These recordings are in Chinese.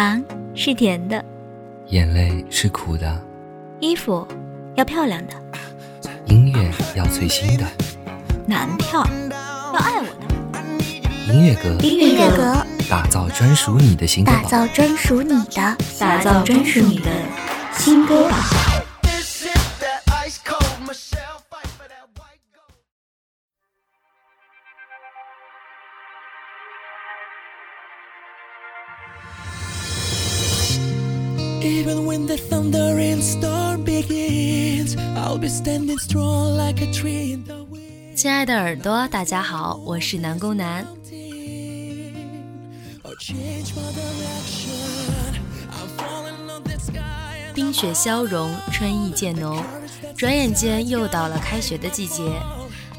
糖是甜的，眼泪是苦的，衣服要漂亮的，音乐要最新的，男票要爱我的，音乐歌，音乐歌，打造专属你的新歌榜。亲爱的耳朵，大家好，我是南宫南。冰雪消融，春意渐浓，转眼间又到了开学的季节。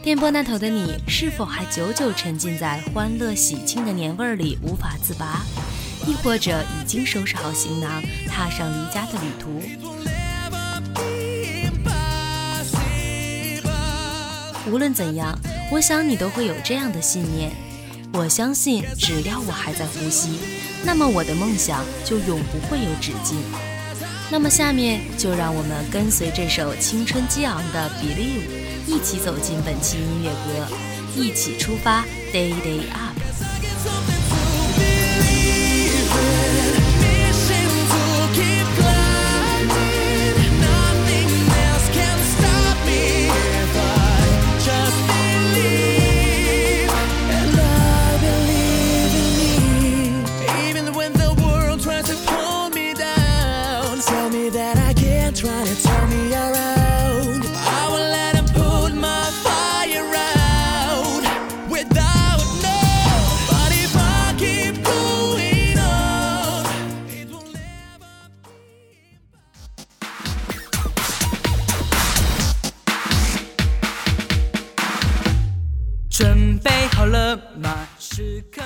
电波那头的你，是否还久久沉浸在欢乐喜庆的年味儿里，无法自拔？亦或者已经收拾好行囊，踏上离家的旅途。无论怎样，我想你都会有这样的信念。我相信，只要我还在呼吸，那么我的梦想就永不会有止境。那么，下面就让我们跟随这首青春激昂的《Believe》，一起走进本期音乐歌，一起出发，Day Day Up。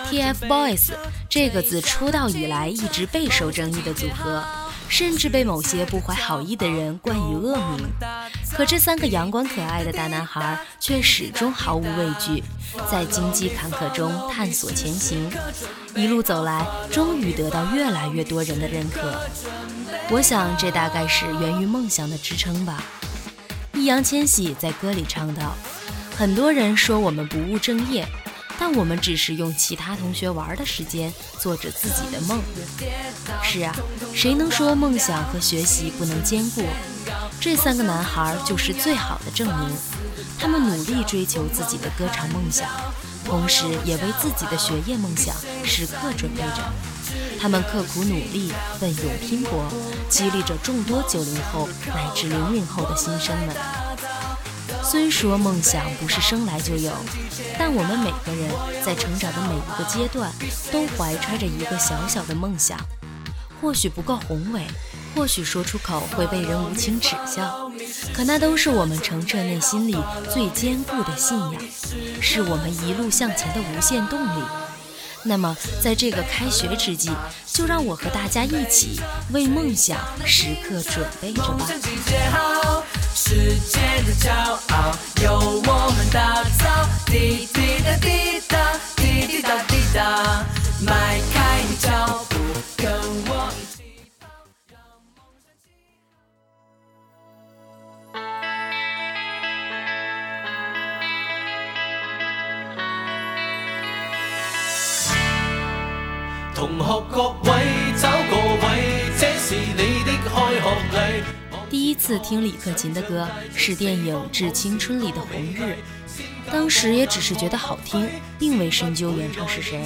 TFBOYS 这个自出道以来一直备受争议的组合，甚至被某些不怀好意的人冠以恶名。可这三个阳光可爱的大男孩却始终毫无畏惧，在荆棘坎坷中探索前行，一路走来，终于得到越来越多人的认可。我想，这大概是源于梦想的支撑吧。易烊千玺在歌里唱道：“很多人说我们不务正业。”但我们只是用其他同学玩的时间做着自己的梦。是啊，谁能说梦想和学习不能兼顾？这三个男孩就是最好的证明。他们努力追求自己的歌唱梦想，同时也为自己的学业梦想时刻准备着。他们刻苦努力、奋勇拼搏，激励着众多九零后乃至零零后的新生们。虽说梦想不是生来就有，但我们每个人在成长的每一个阶段，都怀揣着一个小小的梦想。或许不够宏伟，或许说出口会被人无情耻笑，可那都是我们澄澈内心里最坚固的信仰，是我们一路向前的无限动力。那么，在这个开学之际，就让我和大家一起为梦想时刻准备着吧。世界的骄傲由我们打造，滴滴答滴答，滴滴答滴答，迈开你脚步，跟我一起跑，让梦想起航。同学各位。第一次听李克勤的歌是电影《致青春》里的《红日》，当时也只是觉得好听，并未深究原唱是谁。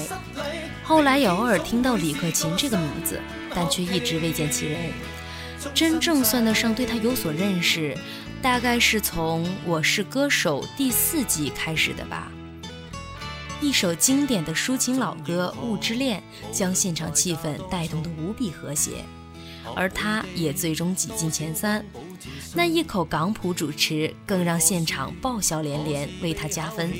后来也偶尔听到李克勤这个名字，但却一直未见其人。真正算得上对他有所认识，大概是从《我是歌手》第四季开始的吧。一首经典的抒情老歌《雾之恋》，将现场气氛带动得无比和谐。而他也最终挤进前三那一口港普主持更让现场爆笑连连为他加分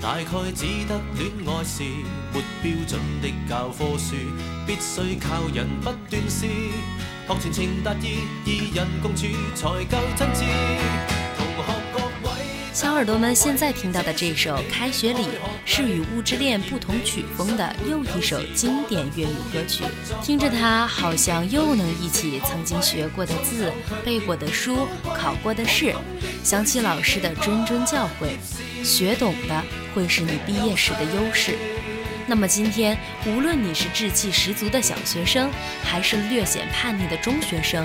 大概只得恋爱是不标准的教科书必须靠人不断学全情达意二人共处才够真挚小耳朵们现在听到的这首《开学礼》是与《物之恋》不同曲风的又一首经典粤语歌曲，听着它好像又能忆起曾经学过的字、背过的书、考过的试，想起老师的谆谆教诲，学懂的会是你毕业时的优势。那么今天，无论你是志气十足的小学生，还是略显叛逆的中学生。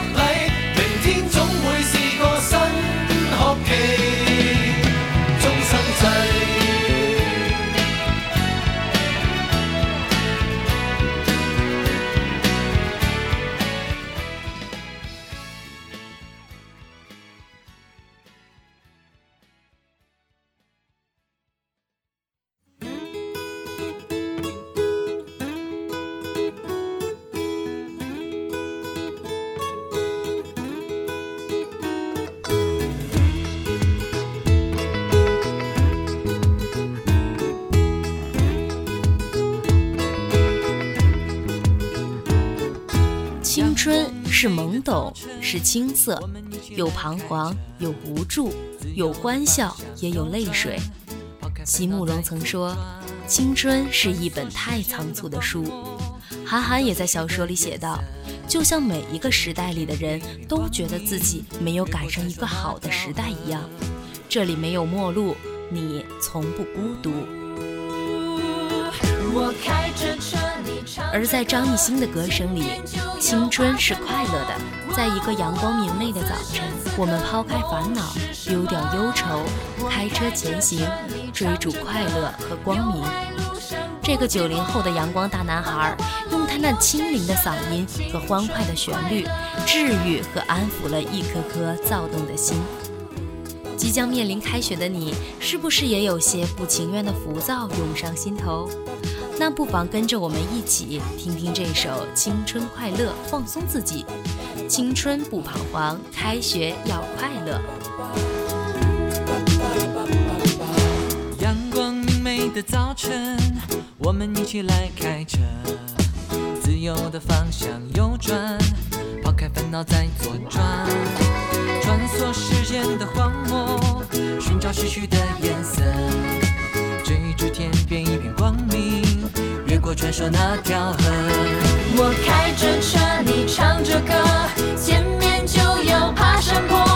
是懵懂，是青涩，有彷徨，有无助，有欢笑，也有泪水。席慕容曾说：“青春是一本太仓促的书。”韩寒也在小说里写道：“就像每一个时代里的人都觉得自己没有赶上一个好的时代一样。”这里没有陌路，你从不孤独。我开着车。而在张艺兴的歌声里，青春是快乐的。在一个阳光明媚的早晨，我们抛开烦恼，丢掉忧愁，开车前行，追逐快乐和光明。这个九零后的阳光大男孩，用他那清灵的嗓音和欢快的旋律，治愈和安抚了一颗颗躁动的心。即将面临开学的你，是不是也有些不情愿的浮躁涌上心头？那不妨跟着我们一起听听这首《青春快乐》，放松自己。青春不彷徨，开学要快乐。阳光明媚的早晨，我们一起来开车，自由的方向右转，抛开烦恼在左转，穿梭时间的荒漠，寻找失去的颜色，追逐天边。我开着车，你唱着歌，见面就要爬山坡。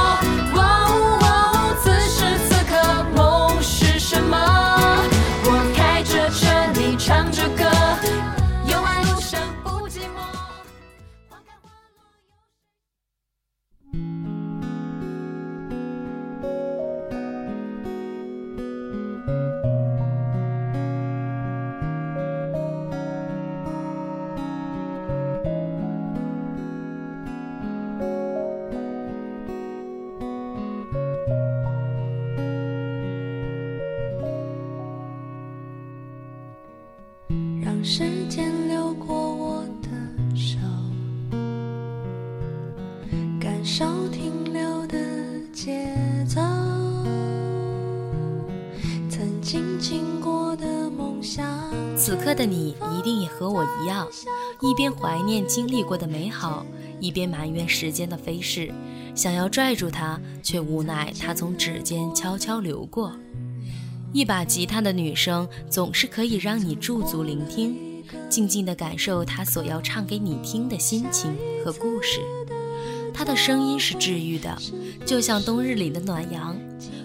此刻的你一定也和我一样，一边怀念经历过的美好，一边埋怨时间的飞逝，想要拽住它，却无奈它从指尖悄悄流过。一把吉他的女声总是可以让你驻足聆听，静静的感受她所要唱给你听的心情和故事。她的声音是治愈的，就像冬日里的暖阳，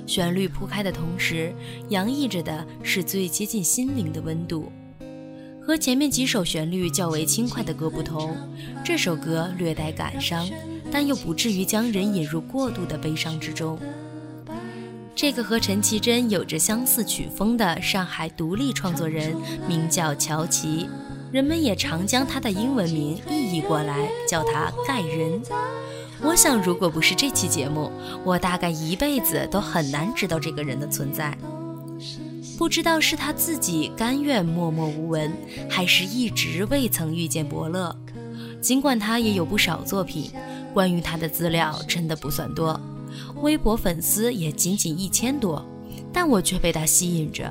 旋律铺开的同时，洋溢着的是最接近心灵的温度。和前面几首旋律较为轻快的歌不同，这首歌略带感伤，但又不至于将人引入过度的悲伤之中。这个和陈绮贞有着相似曲风的上海独立创作人名叫乔琪，人们也常将他的英文名意译过来叫他盖人。我想，如果不是这期节目，我大概一辈子都很难知道这个人的存在。不知道是他自己甘愿默默无闻，还是一直未曾遇见伯乐。尽管他也有不少作品，关于他的资料真的不算多，微博粉丝也仅仅一千多，但我却被他吸引着。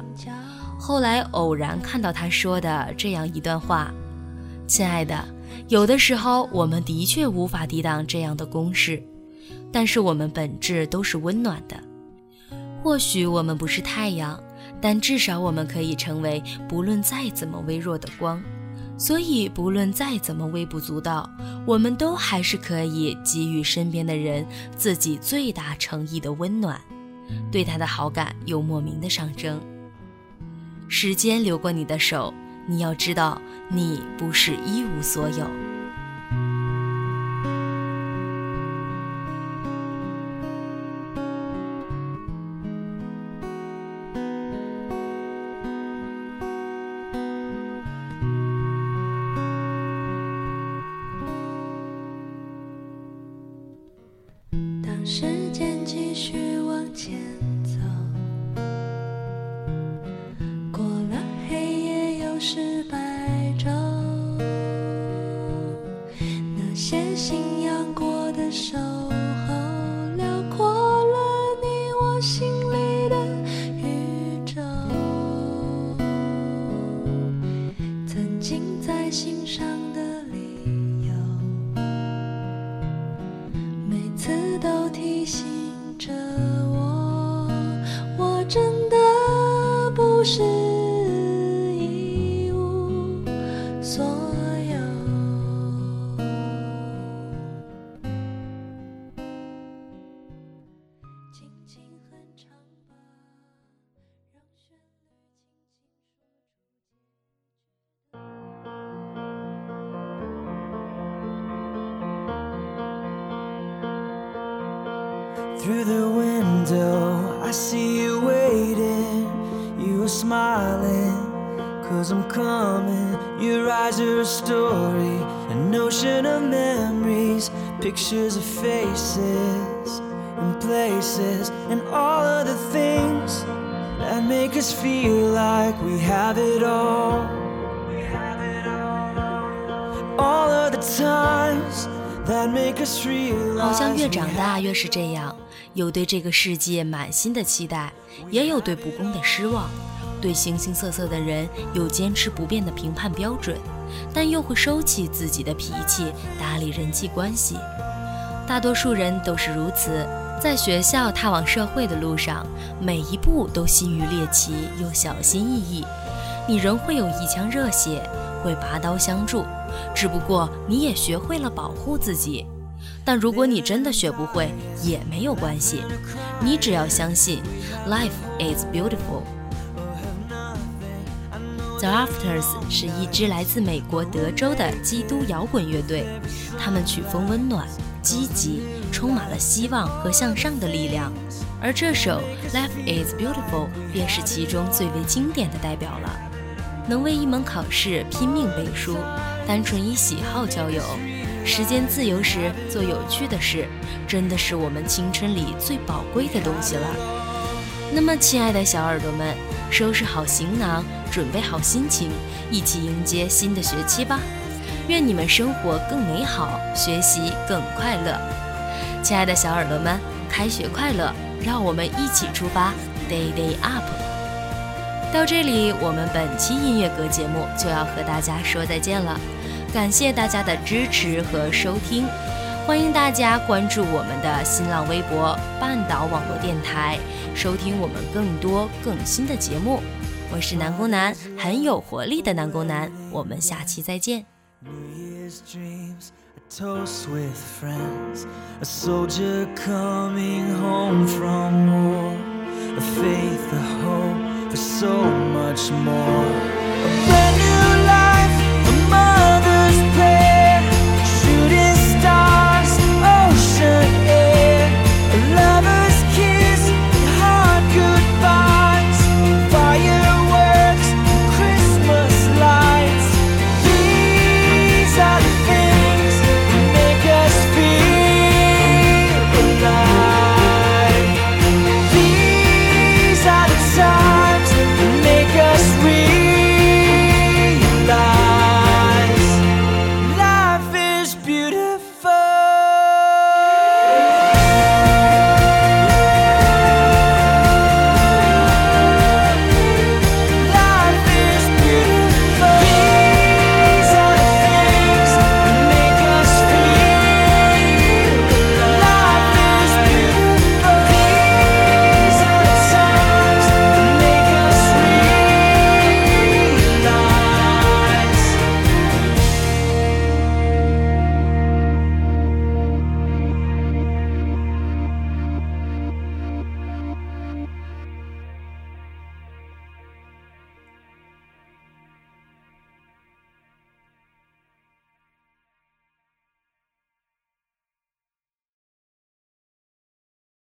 后来偶然看到他说的这样一段话：“亲爱的，有的时候我们的确无法抵挡这样的攻势，但是我们本质都是温暖的。或许我们不是太阳。”但至少我们可以成为不论再怎么微弱的光，所以不论再怎么微不足道，我们都还是可以给予身边的人自己最大诚意的温暖，对他的好感又莫名的上升。时间流过你的手，你要知道，你不是一无所有。Through the window, I see you waiting. You are smiling, cause I'm coming. Your eyes are a story, an ocean of memories, pictures of faces and places, and all of the things that make us feel like we have it all. All of the times that make us 好像 realize 越 we 长大 have 越是这样， 有对这个世界满心的期待，也有对不公的失望；对形形色色的人有坚持不变的评判标准，但又会收起自己的脾气，打理人际关系。大多数人都是如此。在学校踏往社会的路上，每一步都心于猎奇又小心翼翼。你仍会有一腔热血，会拔刀相助，只不过你也学会了保护自己。但如果你真的学不会，也没有关系。你只要相信，Life is beautiful。The Afters 是一支来自美国德州的基督摇滚乐队，他们曲风温暖、积极，充满了希望和向上的力量。而这首《Life is beautiful》便是其中最为经典的代表了。能为一门考试拼命背书，单纯以喜好交友。时间自由时做有趣的事，真的是我们青春里最宝贵的东西了。那么，亲爱的小耳朵们，收拾好行囊，准备好心情，一起迎接新的学期吧！愿你们生活更美好，学习更快乐。亲爱的小耳朵们，开学快乐！让我们一起出发，Day Day Up。到这里，我们本期音乐阁节目就要和大家说再见了。感谢大家的支持和收听，欢迎大家关注我们的新浪微博“半岛网络电台”，收听我们更多更新的节目。我是南宫南，很有活力的南宫南。我们下期再见。